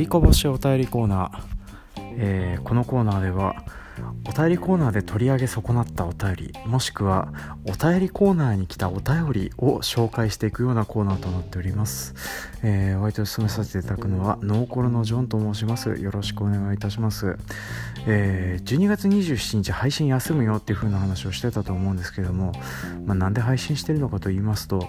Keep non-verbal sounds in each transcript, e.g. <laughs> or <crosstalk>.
りこぼしお便りコーナー、えー、このコーナーではお便りコーナーで取り上げ損なったお便りもしくはお便りコーナーに来たお便りを紹介していくようなコーナーとなっております、えー、お相手を務めさせていただくのはノーコロのジョンと申します。よろしくお願いいたします、えー、12月27日配信休むよっていう風な話をしてたと思うんですけども、まあ、なんで配信してるのかと言いますと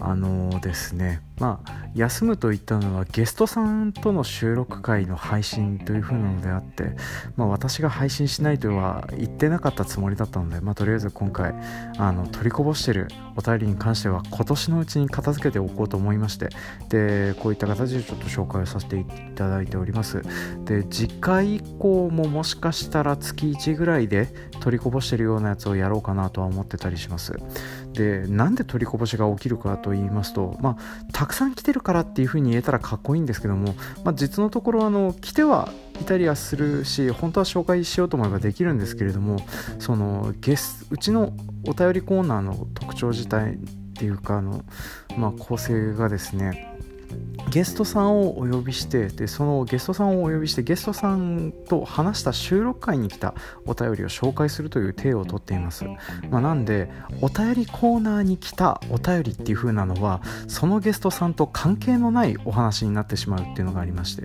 あのですねまあ休むといったのはゲストさんとの収録会の配信という風なのであって、まあ、私が配信しないとは言ってなかったつもりだったので、まあ、とりあえず今回あの取りこぼしてるお便りに関しては今年のうちに片付けておこうと思いましてでこういった形でちょっと紹介をさせていただいております。で次回以降ももしかしたら月1ぐらいで取りこぼしてるようなやつをやろうかなとは思ってたりします。でなんで取りこぼしが起きるかと言いますと、まあ、たくさん来てるからっていうふうに言えたらかっこいいんですけども、まあ、実のところあの来てはいたりはするし本当は紹介しようと思えばできるんですけれどもそのゲスうちのお便りコーナーの特徴自体っていうかあの、まあ、構成がですねゲストさんをお呼びしてでそのゲストさんをお呼びしてゲストさんと話した収録会に来たお便りを紹介するという体をとっています、まあ、なんでお便りコーナーに来たお便りっていう風なのはそのゲストさんと関係のないお話になってしまうっていうのがありまして。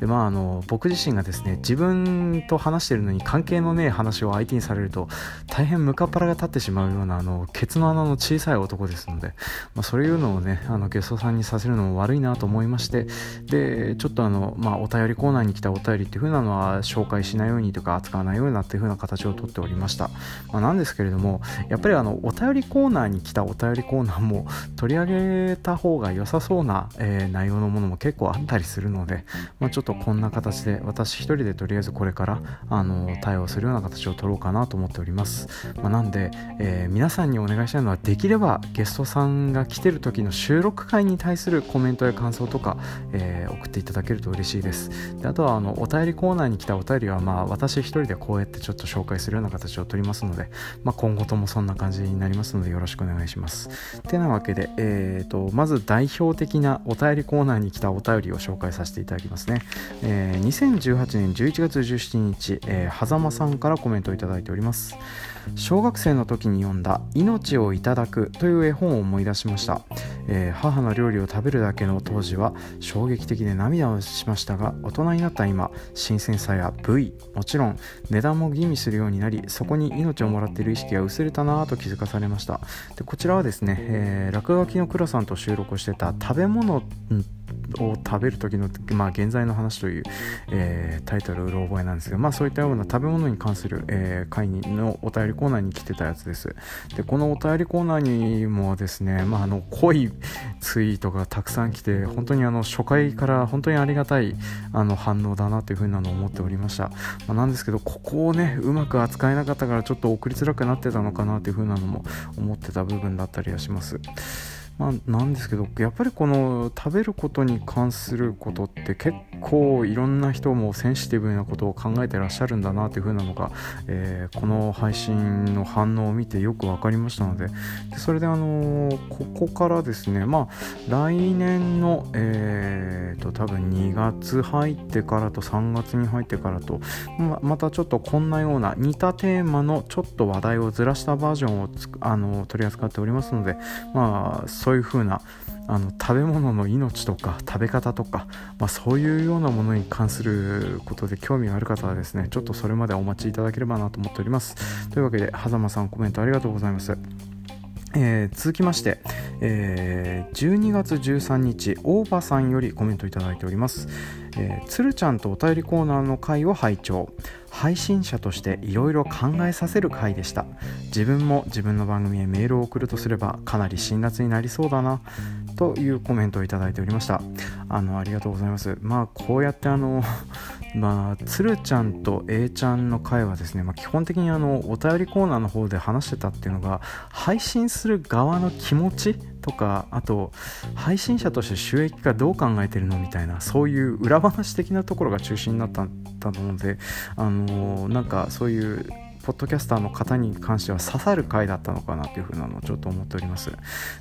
で、まあ、あの僕自身がですね自分と話してるのに関係のねえ話を相手にされると大変ムカパラが立ってしまうようなあのケツの穴の小さい男ですので、まあ、そういうのをねあのゲストさんにさせるのも悪いなと思いましてでちょっとあの、まあ、お便りコーナーに来たお便りっていう風なのは紹介しないようにとか扱わないようになっていう風な形をとっておりました、まあ、なんですけれどもやっぱりあのお便りコーナーに来たお便りコーナーも取り上げた方が良さそうな、えー、内容のものも結構あったりするので、まあ、ちょっとこんな形で私一人でとりあえずこれからあの対応するような形を取ろうかなと思っております、まあ、なんで、えー、皆さんにお願いしたいのはできればゲストさんが来てる時の収録会に対するコメントや感想とか、えー、送っていただけると嬉しいです。であとはあのお便りコーナーに来たお便りは、まあ、私一人でこうやってちょっと紹介するような形を取りますので、まあ、今後ともそんな感じになりますのでよろしくお願いします。てなわけで、えーと、まず代表的なお便りコーナーに来たお便りを紹介させていただきますね、えー、2018年11月17日、えー、狭間さんからコメントをいただいております。小学生の時に読んだ「命をいただく」という絵本を思い出しました、えー、母の料理を食べるだけの当時は衝撃的で涙をしましたが大人になった今新鮮さや部位もちろん値段も吟味するようになりそこに命をもらっている意識が薄れたなぁと気づかされました。でこちらはですね、えー、落書きの倉さんと収録してた食べ物を食べる時の、まあ、現在の話という、えー、タイトルうろ覚えなんですが、まあ、そういったような食べ物に関する、えー、会のお便りコーナーに来てたやつです。でこのお便りコーナーにもですね、まあ、あの濃いツイートがたくさん来て本当にあの初回から本当にありがたいあの反応だなというふうなのを思っておりました、まあ、なんですけどここをねうまく扱えなかったからちょっと送りづらくなってたのかなというふうなのも思ってた部分だったりはします。まあ、なんですけどやっぱりこの食べることに関することって結構いろんな人もセンシティブなことを考えてらっしゃるんだなというふうなのが、えー、この配信の反応を見てよく分かりましたのででそれであのー、ここからですねまあ来年のえーと多分2月入ってからと3月に入ってからとままたちょっとこんなような似たテーマのちょっと話題をずらしたバージョンをあの取り扱っておりますのでまあそそういう風なあの食べ物の命とか食べ方とか、まあ、そういうようなものに関することで興味がある方はですねちょっとそれまでお待ちいただければなと思っております。というわけで狭間さんコメントありがとうございます。えー、続きまして、えー、12月13日大場さんよりコメントいただいております、えー、つるちゃんとお便りコーナーの回を拝聴。配信者としていろいろ考えさせる回でした。自分も自分の番組へメールを送るとすればかなり辛辣になりそうだな。というコメントをいただいておりました。あのありがとうございます。まあこうやってあの <laughs> まあつるちゃんと A ちゃんの回はですね、まあ、基本的にあのお便りコーナーの方で話してたっていうのが配信する側の気持ちとかあと配信者として収益化どう考えてるのみたいなそういう裏話的なところが中心になったのであのなんかそういうポッドキャスターの方に関しては刺さる回だったのかなというふうなのをちょっと思っております。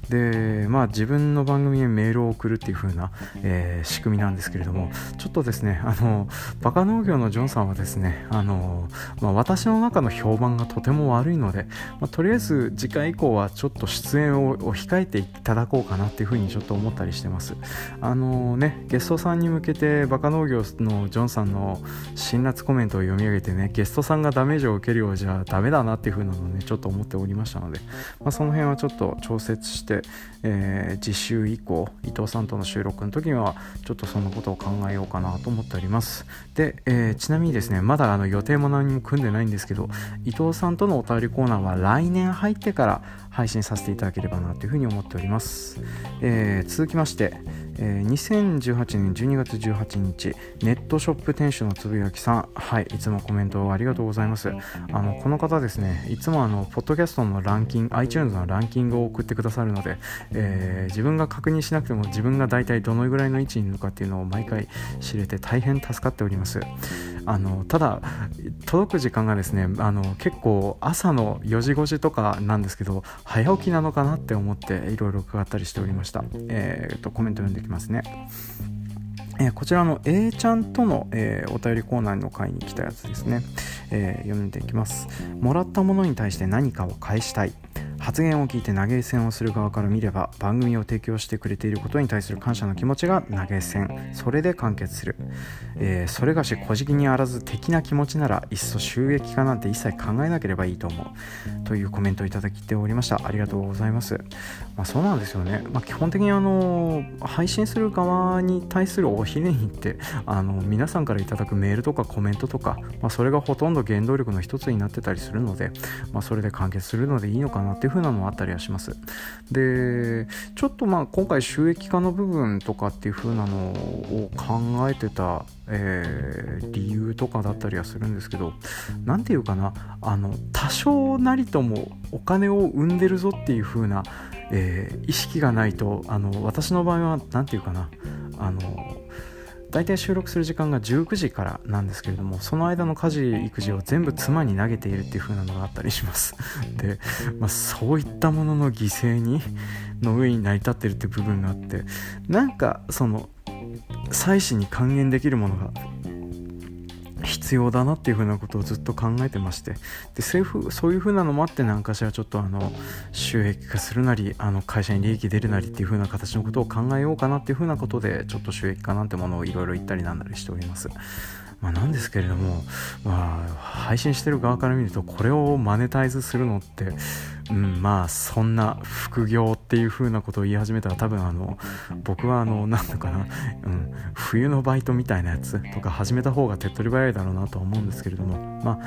でまあ自分の番組にメールを送るっていうふうな、えー、仕組みなんですけれどもちょっとですねあのバカ農業のジョンさんはですねあの、まあ、私の中の評判がとても悪いので、まあ、とりあえず次回以降はちょっと出演を控えていただこうかなっていうふうにちょっと思ったりしてます。あのねゲストさんに向けてバカ農業のジョンさんの辛辣コメントを読み上げてねゲストさんがダメージを受けるようじゃあダメだなっていう風なのねちょっと思っておりましたので、まあ、その辺はちょっと調節して、えー、次週以降伊藤さんとの収録の時にはちょっとそのことを考えようかなと思っております。で、えー、ちなみにですねまだあの予定も何も組んでないんですけど伊藤さんとのお便りコーナーは来年入ってから配信させていただければなというふうに思っております、えー、続きましてえー、2018年12月18日ネットショップ店主のつぶやきさん。はいいつもコメントありがとうございます。あのこの方ですねいつもあのポッドキャストのランキング iTunes のランキングを送ってくださるので、えー、自分が確認しなくても自分が大体どのぐらいの位置にいるのかっていうのを毎回知れて大変助かっております。あのただ届く時間がですねあの結構朝の4時5時とかなんですけど早起きなのかなって思っていろいろ伺ったりしておりました、えーと、コメント読んできますね。えー、こちらの A ちゃんとの、えー、お便りコーナーの回に来たやつですね、えー、読んでいきます。もらったものに対して何かを返したい。発言を聞いて投げ銭をする側から見れば番組を提供してくれていることに対する感謝の気持ちが投げ銭。それで完結する、えー、それがし小じにあらず的な気持ちならいっそ収益化なんて一切考えなければいいと思う。というコメントをいただいておりました。ありがとうございます、まあ、そうなんですよね、まあ、基本的にあの配信する側に対するおひねりってあの皆さんからいただくメールとかコメントとか、まあ、それがほとんど原動力の一つになってたりするので、まあ、それで完結するのでいいのかなっていうふう風なのはあったりはします。でちょっとまあ今回収益化の部分とかっていう風なのを考えてた、えー、理由とかだったりはするんですけど何て言うかなあの多少なりともお金を生んでるぞっていう風な、えー、意識がないとあの私の場合は何て言うかなあの大体収録する時間が19時からなんですけれどもその間の家事育児を全部妻に投げているっていう風なのがあったりします。で、まあ、そういったものの犠牲にの上に成り立ってるって部分があってなんかその妻子に還元できるものが必要だなっていうふうなことをずっと考えてましてでそういうふそういうふうなのもあって何かしらちょっとあの収益化するなりあの会社に利益出るなりっていうふうな形のことを考えようかなっていうふうなことでちょっと収益化なんてものをいろいろ言ったりなんだりしております。まあ、なんですけれども、まあ、配信してる側から見るとこれをマネタイズするのって、うん、まあそんな副業っていう風なことを言い始めたら多分あの僕はあのなんだかな、うん、冬のバイトみたいなやつとか始めた方が手っ取り早いだろうなとは思うんですけれどもま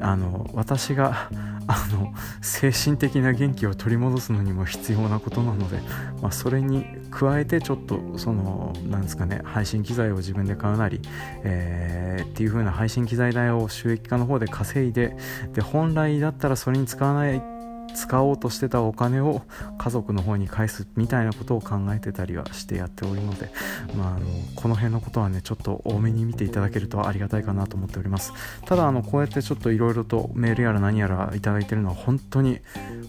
ああの私があの精神的な元気を取り戻すのにも必要なことなので、まあ、それに加えてちょっとそのなんですかね配信機材を自分で買うなり、えー、っていう風な配信機材代を収益化の方で稼いでで本来だったらそれに使わない使おうとしてたお金を家族の方に返すみたいなことを考えてたりはしてやっておるので、まあ、あのこの辺のことはねちょっと多めに見ていただけるとありがたいかなと思っております。ただあのこうやってちょっといろいろとメールやら何やらいただいてるのは本当に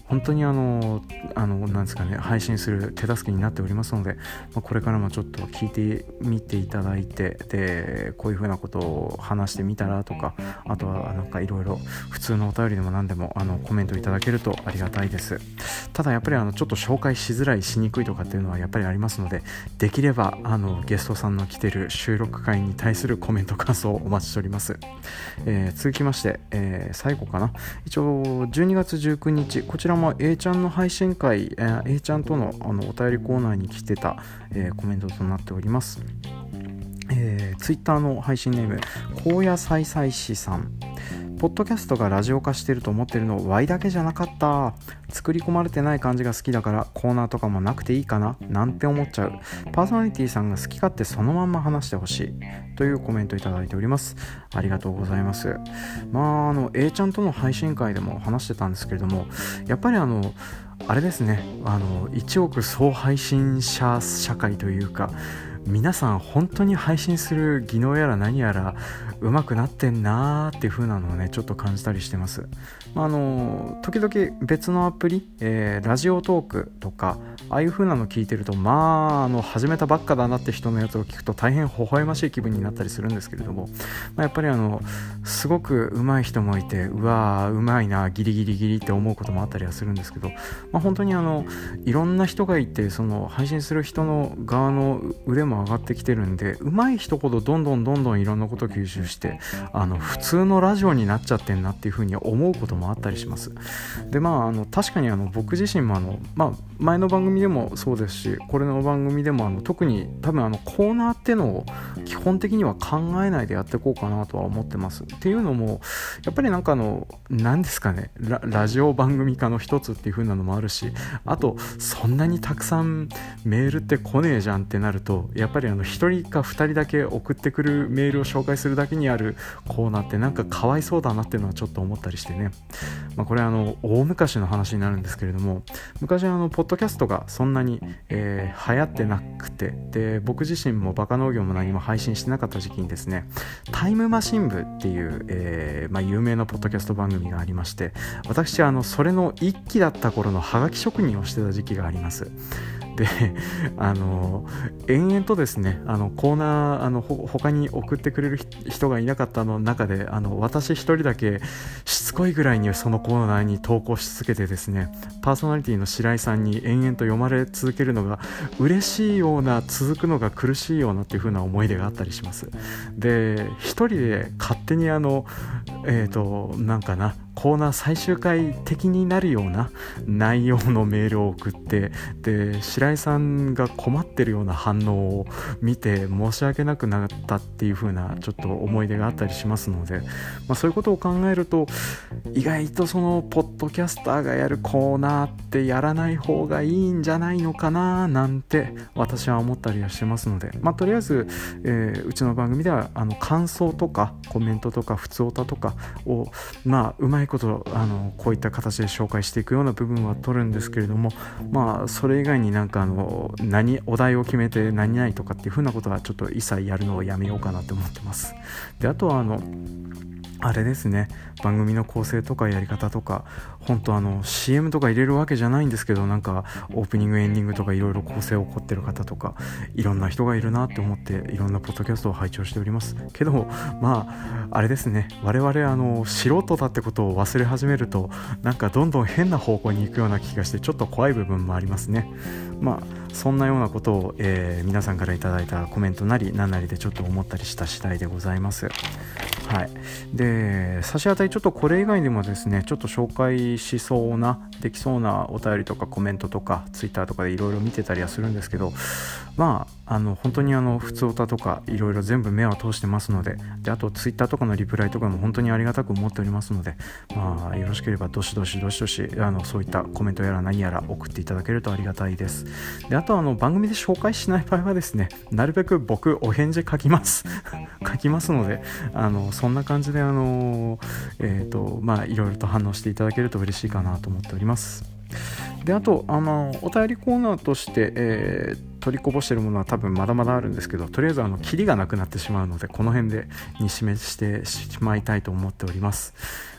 本当にあのあのなんですかね配信する手助けになっておりますので、まあ、これからもちょっと聞いてみていただいてでこういうふうなことを話してみたらとかあとはなんかいろいろ普通のお便りでも何でもあのコメントいただけるとありがたいです。ただやっぱりあのちょっと紹介しづらいしにくいとかっていうのはやっぱりありますのでできればあのゲストさんの来てる収録会に対するコメント感想をお待ちしております、えー、続きまして、えー、最後かな。一応12月19日こちらも A ちゃんの配信会、えー、A ちゃんとのあのお便りコーナーに来てた、えー、コメントとなっております。えー、ツイッターの配信ネーム高野菜菜師さん。ポッドキャストがラジオ化してると思ってるの Y だけじゃなかった。作り込まれてない感じが好きだからコーナーとかもなくていいかな。なんて思っちゃう。パーソナリティさんが好き勝手そのまんま話してほしい。というコメントいただいております。ありがとうございます。まああの A ちゃんとの配信会でも話してたんですけれどもやっぱりあのあれですね。あの1億総配信者社会というか皆さん本当に配信する技能やら何やら上手くなってんなーっていう風なのをねちょっと感じたりしてます、まあ、あの時々別のアプリ、えー、ラジオトークとかああいう風なの聞いてるとまああの始めたばっかだなって人のやつを聞くと大変微笑ましい気分になったりするんですけれども、まあ、やっぱりあのすごく上手い人もいてうわーうまいなギリギリギリって思うこともあったりはするんですけど、まあ、本当にあのいろんな人がいてその配信する人の側の腕も上がってきてるんで上手い人ほどどんどんどんどんいろんなことを吸収してあの普通のラジオになっちゃってんなっていうふうに思うこともあったりします。でまああの確かにあの僕自身もあの、まあ、前の番組でもそうですしこれの番組でもあの特に多分あのコーナーっていうのを基本的には考えないでやっていこうかなとは思ってます。っていうのもやっぱりなんかあの何ですかねラジオ番組化の一つっていう風なのもあるしあとそんなにたくさんメールって来ねえじゃんってなるとやっぱりあの1人か2人だけ送ってくるメールを紹介するだけにあるコーナーってなんかかわいそうだなっていうのはちょっと思ったりしてね、まあ、これあの大昔の話になるんですけれども昔あのポッドキャストがそんなに、えー、流行ってなくてで僕自身もバカ農業も何も配信してなかった時期にですねタイムマシン部っていう、えー、まあ、有名なポッドキャスト番組がありまして私はあのそれの一期だった頃のハガキ職人をしてた時期があります。で <laughs> あの延々とですねあのコーナーあの他に送ってくれる人がいなかったの中であの私一人だけしつこいぐらいにそのコーナーに投稿し続けてですねパーソナリティの白井さんに延々と読まれ続けるのが嬉しいような続くのが苦しいようなっていう風な思い出があったりします。で一人で勝手にあのえっ、ー、となんかなコーナー最終回的になるような内容のメールを送ってで白井さんが困ってるような反応を見て申し訳なくなったっていう風なちょっと思い出があったりしますので、まあ、そういうことを考えると意外とそのポッドキャスターがやるコーナーってやらない方がいいんじゃないのかななんて私は思ったりはしてますので、まあ、とりあえず、えー、うちの番組ではあの感想とかコメントとか普通歌とかをまあうまいことあのこういった形で紹介していくような部分は取るんですけれどもまあそれ以外になんかあの何お題を決めて何々とかっていうふうなことはちょっと一切やるのをやめようかなって思ってます。であとはあのあれですね。番組の構成とかやり方とか本当あの CM とか入れるわけじゃないんですけどなんかオープニングエンディングとかいろいろ構成を凝ってる方とかいろんな人がいるなって思っていろんなポッドキャストを拝聴しております。けどまああれですね。我々あの素人だってことを忘れ始めるとなんかどんどん変な方向に行くような気がしてちょっと怖い部分もありますね。まあそんなようなことを、えー、皆さんから頂いたコメントなり何なりでちょっと思ったりした次第でございます。はい、で差し当たりちょっとこれ以外でもですねちょっと紹介しそうなできそうなお便りとかコメントとかツイッターとかでいろいろ見てたりはするんですけどまああの本当にあの普通歌とかいろいろ全部目を通してますのでであとツイッターとかのリプライとかも本当にありがたく思っておりますので、まあ、よろしければどしどしどしどしあのそういったコメントやら何やら送っていただけるとありがたいです。であとあの番組で紹介しない場合はですねなるべく僕お返事書きます。<laughs> 書きますのであのそんな感じであのえっ、ー、とまあいろいろと反応していただけると嬉しいかなと思っております。であとあのお便りコーナーとして、えー取りこぼしてるものは多分まだまだあるんですけどとりあえずあのキリがなくなってしまうのでこの辺でに示してしまいたいと思っております。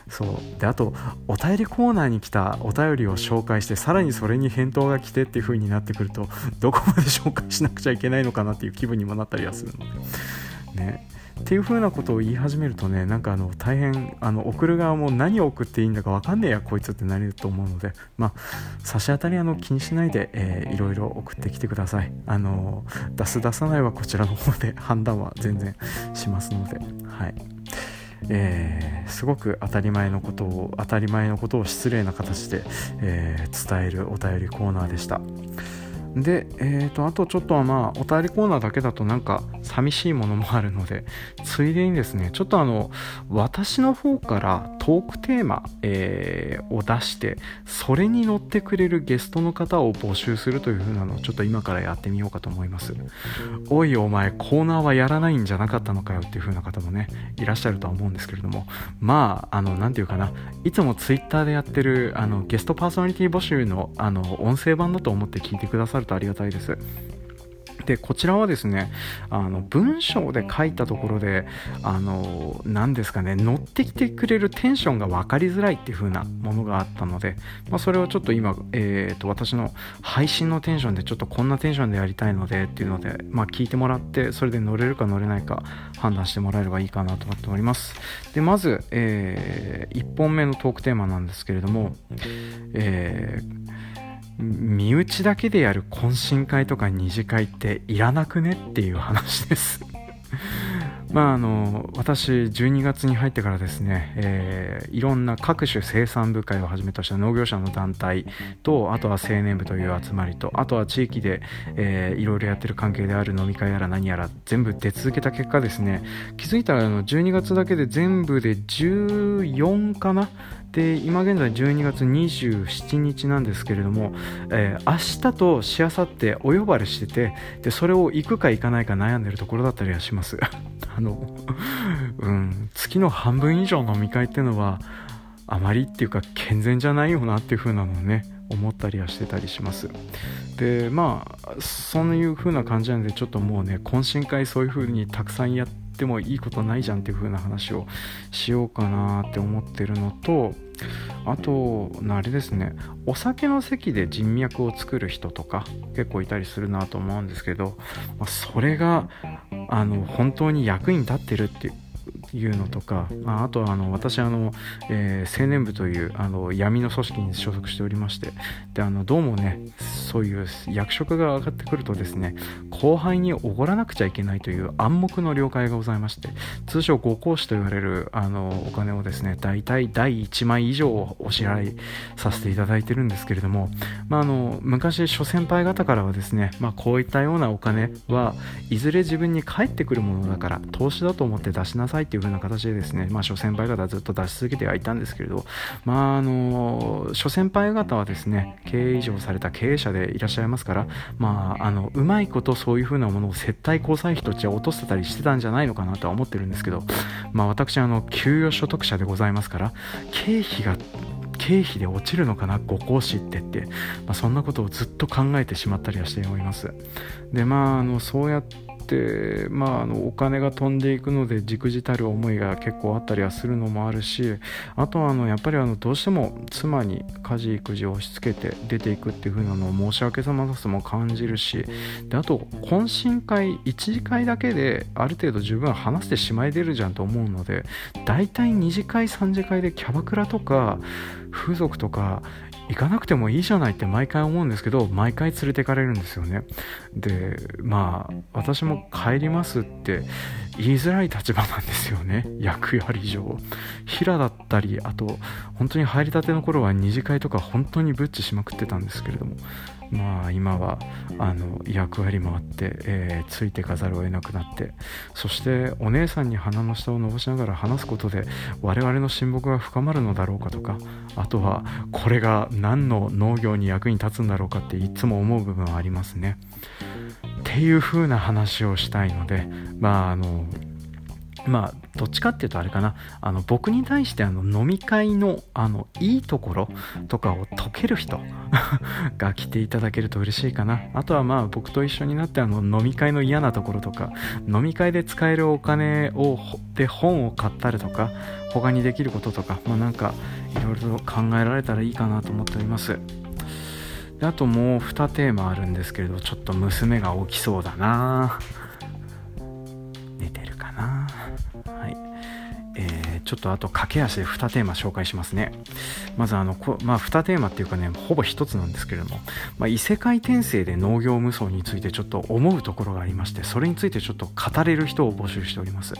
そう。であとお便りコーナーに来たお便りを紹介してさらにそれに返答が来てっていう風になってくるとどこまで紹介しなくちゃいけないのかなっていう気分にもなったりはするので。ね。っていう風なことを言い始めるとねなんかあの大変あの送る側も何を送っていいんだか分かんねえやこいつってなれると思うのでまあ差し当たりあの気にしないで、えー、いろいろ送ってきてください。あの出す出さないはこちらの方で <laughs> 判断は全然しますのではい。えー、すごく当たり前のことを当たり前のことを失礼な形で、えー、伝えるお便りコーナーでした。で、えーと、あとちょっとはまあお便りコーナーだけだとなんか寂しいものもあるので <laughs> ついでにですねちょっとあの私の方からトークテーマ、えー、を出してそれに乗ってくれるゲストの方を募集するという風なのをちょっと今からやってみようかと思います。おいお前コーナーはやらないんじゃなかったのかよっていう風な方もねいらっしゃるとは思うんですけれども。まああの何て言うかないつもツイッターでやってるあのゲストパーソナリティ募集のあの音声版だと思って聞いてくださるるとありがたいです。でこちらはですねあの文章で書いたところであの何ですかね乗ってきてくれるテンションが分かりづらいっていう風なものがあったので、まあ、それをちょっと今、えーと、私の配信のテンションでちょっとこんなテンションでやりたいのでっていうので、まあ、聞いてもらってそれで乗れるか乗れないか判断してもらえればいいかなと思っておりますでまず、えー、1本目のトークテーマなんですけれども、えー身内だけでやる懇親会とか二次会っていらなくねっていう話です。<laughs> まああの私12月に入ってからですね、えー、いろんな各種生産部会をはじめとした農業者の団体とあとは青年部という集まりとあとは地域で、えー、いろいろやってる関係である飲み会やら何やら全部出続けた結果ですね気づいたらあの12月だけで全部で14かなで今現在12月27日なんですけれども、えー、明日としあさってお呼ばれしててでそれを行くか行かないか悩んでるところだったりはします。<laughs> あの、うん、月の半分以上飲み会っていうのはあまりっていうか健全じゃないよなっていう風なのをね思ったりはしてたりします。でまあそういう風な感じなんでちょっともうね懇親会そういう風にたくさんやってもいいことないじゃんっていう風な話をしようかなって思ってるのとあとあれですね。お酒の席で人脈を作る人とか結構いたりするなと思うんですけど、ま、それがあの本当に役に立ってるっていうのとか、まあ、あとはあの私あの、えー、青年部というあの闇の組織に所属しておりましてであのどうもねそういう役職が上がってくるとですね後輩におごらなくちゃいけないという暗黙の了解がございまして通称ご講師と言われるあのお金をですね大体第1枚以上お支払いさせていただいてるんですけれども、まあ、あの昔諸先輩方からはですね、まあ、こういったようなお金はいずれ自分に返ってくるものだから投資だと思って出しなさいっていう風な形でですね、まあ、諸先輩方ずっと出し続けてはいたんですけれど、まあ、あの諸先輩方はですね経営以上された経営者でいらっしゃいますから、まあ、あのうまいことそういう風なものを接待交際費として落とせたりしてたんじゃないのかなとは思ってるんですけど、まあ、私あの給与所得者でございますから経費が経費で落ちるのかなご講師ってって、まあ、そんなことをずっと考えてしまったりはしております。でまああのそうやって、まあ、あのお金が飛んでいくのでじくじたる思いが結構あったりはするのもあるしあとはあのやっぱりあのどうしても妻に家事育児を押し付けて出ていくっていう風なのを申し訳さまだとも感じるしであと懇親会1次会だけである程度十分話してしまい出るじゃんと思うので大体2次会3次会でキャバクラとか風俗とか行かなくてもいいじゃないって毎回思うんですけど毎回連れてかれるんですよね。でまあ私も帰りますって言いづらい立場なんですよね。<laughs> 役割上。平だったりあと本当に入りたての頃は二次会とか本当にブッチしまくってたんですけれども。まあ今はあの役割もあって、えー、ついてかざるを得なくなって。そしてお姉さんに鼻の下を伸ばしながら話すことで我々の親睦が深まるのだろうかとかあとはこれが何の農業に役に立つんだろうかっていつも思う部分はありますね。っていう風な話をしたいのでまああのまあどっちかっていうとあれかな。あの僕に対してあの飲み会のあのいいところとかを解ける人 <laughs> が来ていただけると嬉しいかな。あとはまあ僕と一緒になってあの飲み会の嫌なところとか飲み会で使えるお金をで本を買ったりとか他にできることとかまあなんかいろいろと考えられたらいいかなと思っております。あともう2テーマあるんですけれどちょっと娘が起きそうだな。ぁちょっとあと駆け足で2テーマ紹介しますね。まずあのこ、まあ、2テーマっていうかね、ほぼ1つなんですけれども、まあ、異世界転生で農業無双についてちょっと思うところがありまして、それについてちょっと語れる人を募集しております。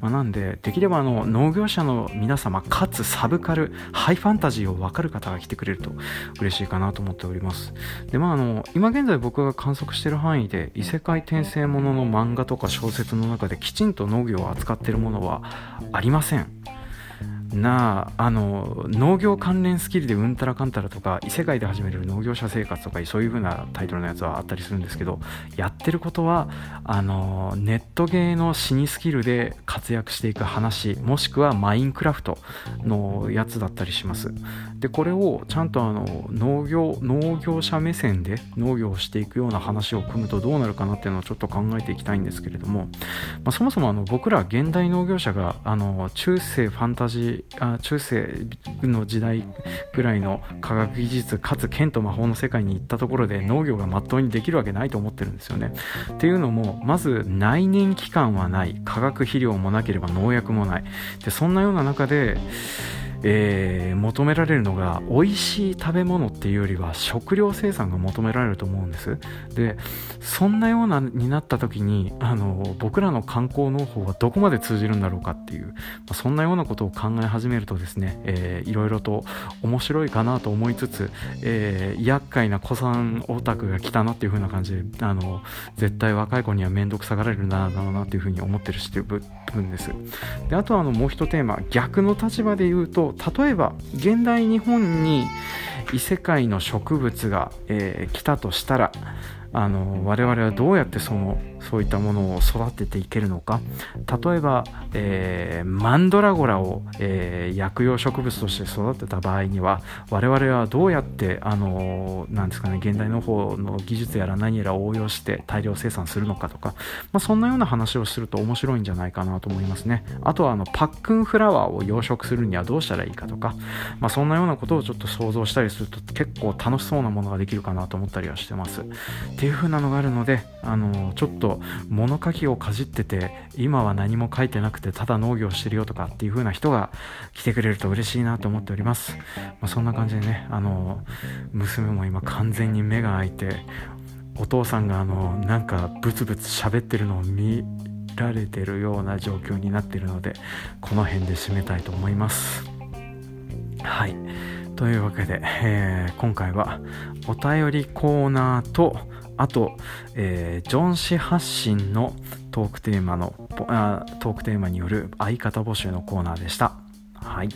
まあ、なんで、できればあの農業者の皆様、かつサブカル、ハイファンタジーを分かる方が来てくれると嬉しいかなと思っております。で、まああの、今現在僕が観測している範囲で、異世界転生ものの漫画とか小説の中できちんと農業を扱っているものはありません。なあの農業関連スキルでうんたらかんたらとか異世界で始める農業者生活とかそういう風なタイトルのやつはあったりするんですけどやってることはあのネットゲーの死にスキルで活躍していく話もしくはマインクラフトのやつだったりします。でこれをちゃんとあの農業農業者目線で農業をしていくような話を組むとどうなるかなっていうのをちょっと考えていきたいんですけれども、まあ、そもそもあの僕ら現代農業者があの中世ファンタジーあ中世の時代ぐらいの科学技術かつ剣と魔法の世界に行ったところで農業がまっとうにできるわけないと思ってるんですよね。っていうのもまず内燃機関はない。化学肥料もなければ農薬もない。でそんなような中でえー、求められるのが美味しい食べ物っていうよりは食料生産が求められると思うんです。でそんなようなになった時にあの僕らの観光農法はどこまで通じるんだろうかっていう、まあ、そんなようなことを考え始めるとですね、えー、いろいろと面白いかなと思いつつ、えー、厄介な古参オタクが来たなっていう風な感じであの絶対若い子には面倒くさがられるんだろうなっていう風に思ってるしっていう部分です。であとはあのもう一テーマ逆の立場で言うと例えば現代日本に異世界の植物が、えー、来たとしたらあの我々はどうやってそのそういったものを育てていけるのか。例えば、えー、マンドラゴラを、えー、薬用植物として育てた場合には我々はどうやってあのなんですかね現代の方の技術やら何やら応用して大量生産するのかとか、まあ、そんなような話をすると面白いんじゃないかなと思いますね。あとはあのパックンフラワーを養殖するにはどうしたらいいかとか、まあ、そんなようなことをちょっと想像したりすると結構楽しそうなものができるかなと思ったりはしてます。っていう風なのがあるのであのちょっと物書きをかじってて今は何も書いてなくてただ農業してるよとかっていう風な人が来てくれると嬉しいなと思っております、まあ、そんな感じでねあの娘も今完全に目が開いてお父さんがあのなんかブツブツ喋ってるのを見られてるような状況になってるのでこの辺で締めたいと思います。はい。というわけで、えー、今回はお便りコーナーとあと、えー、ジョン氏発信のトークテーマのあトークテーマによる相方募集のコーナーでした。はい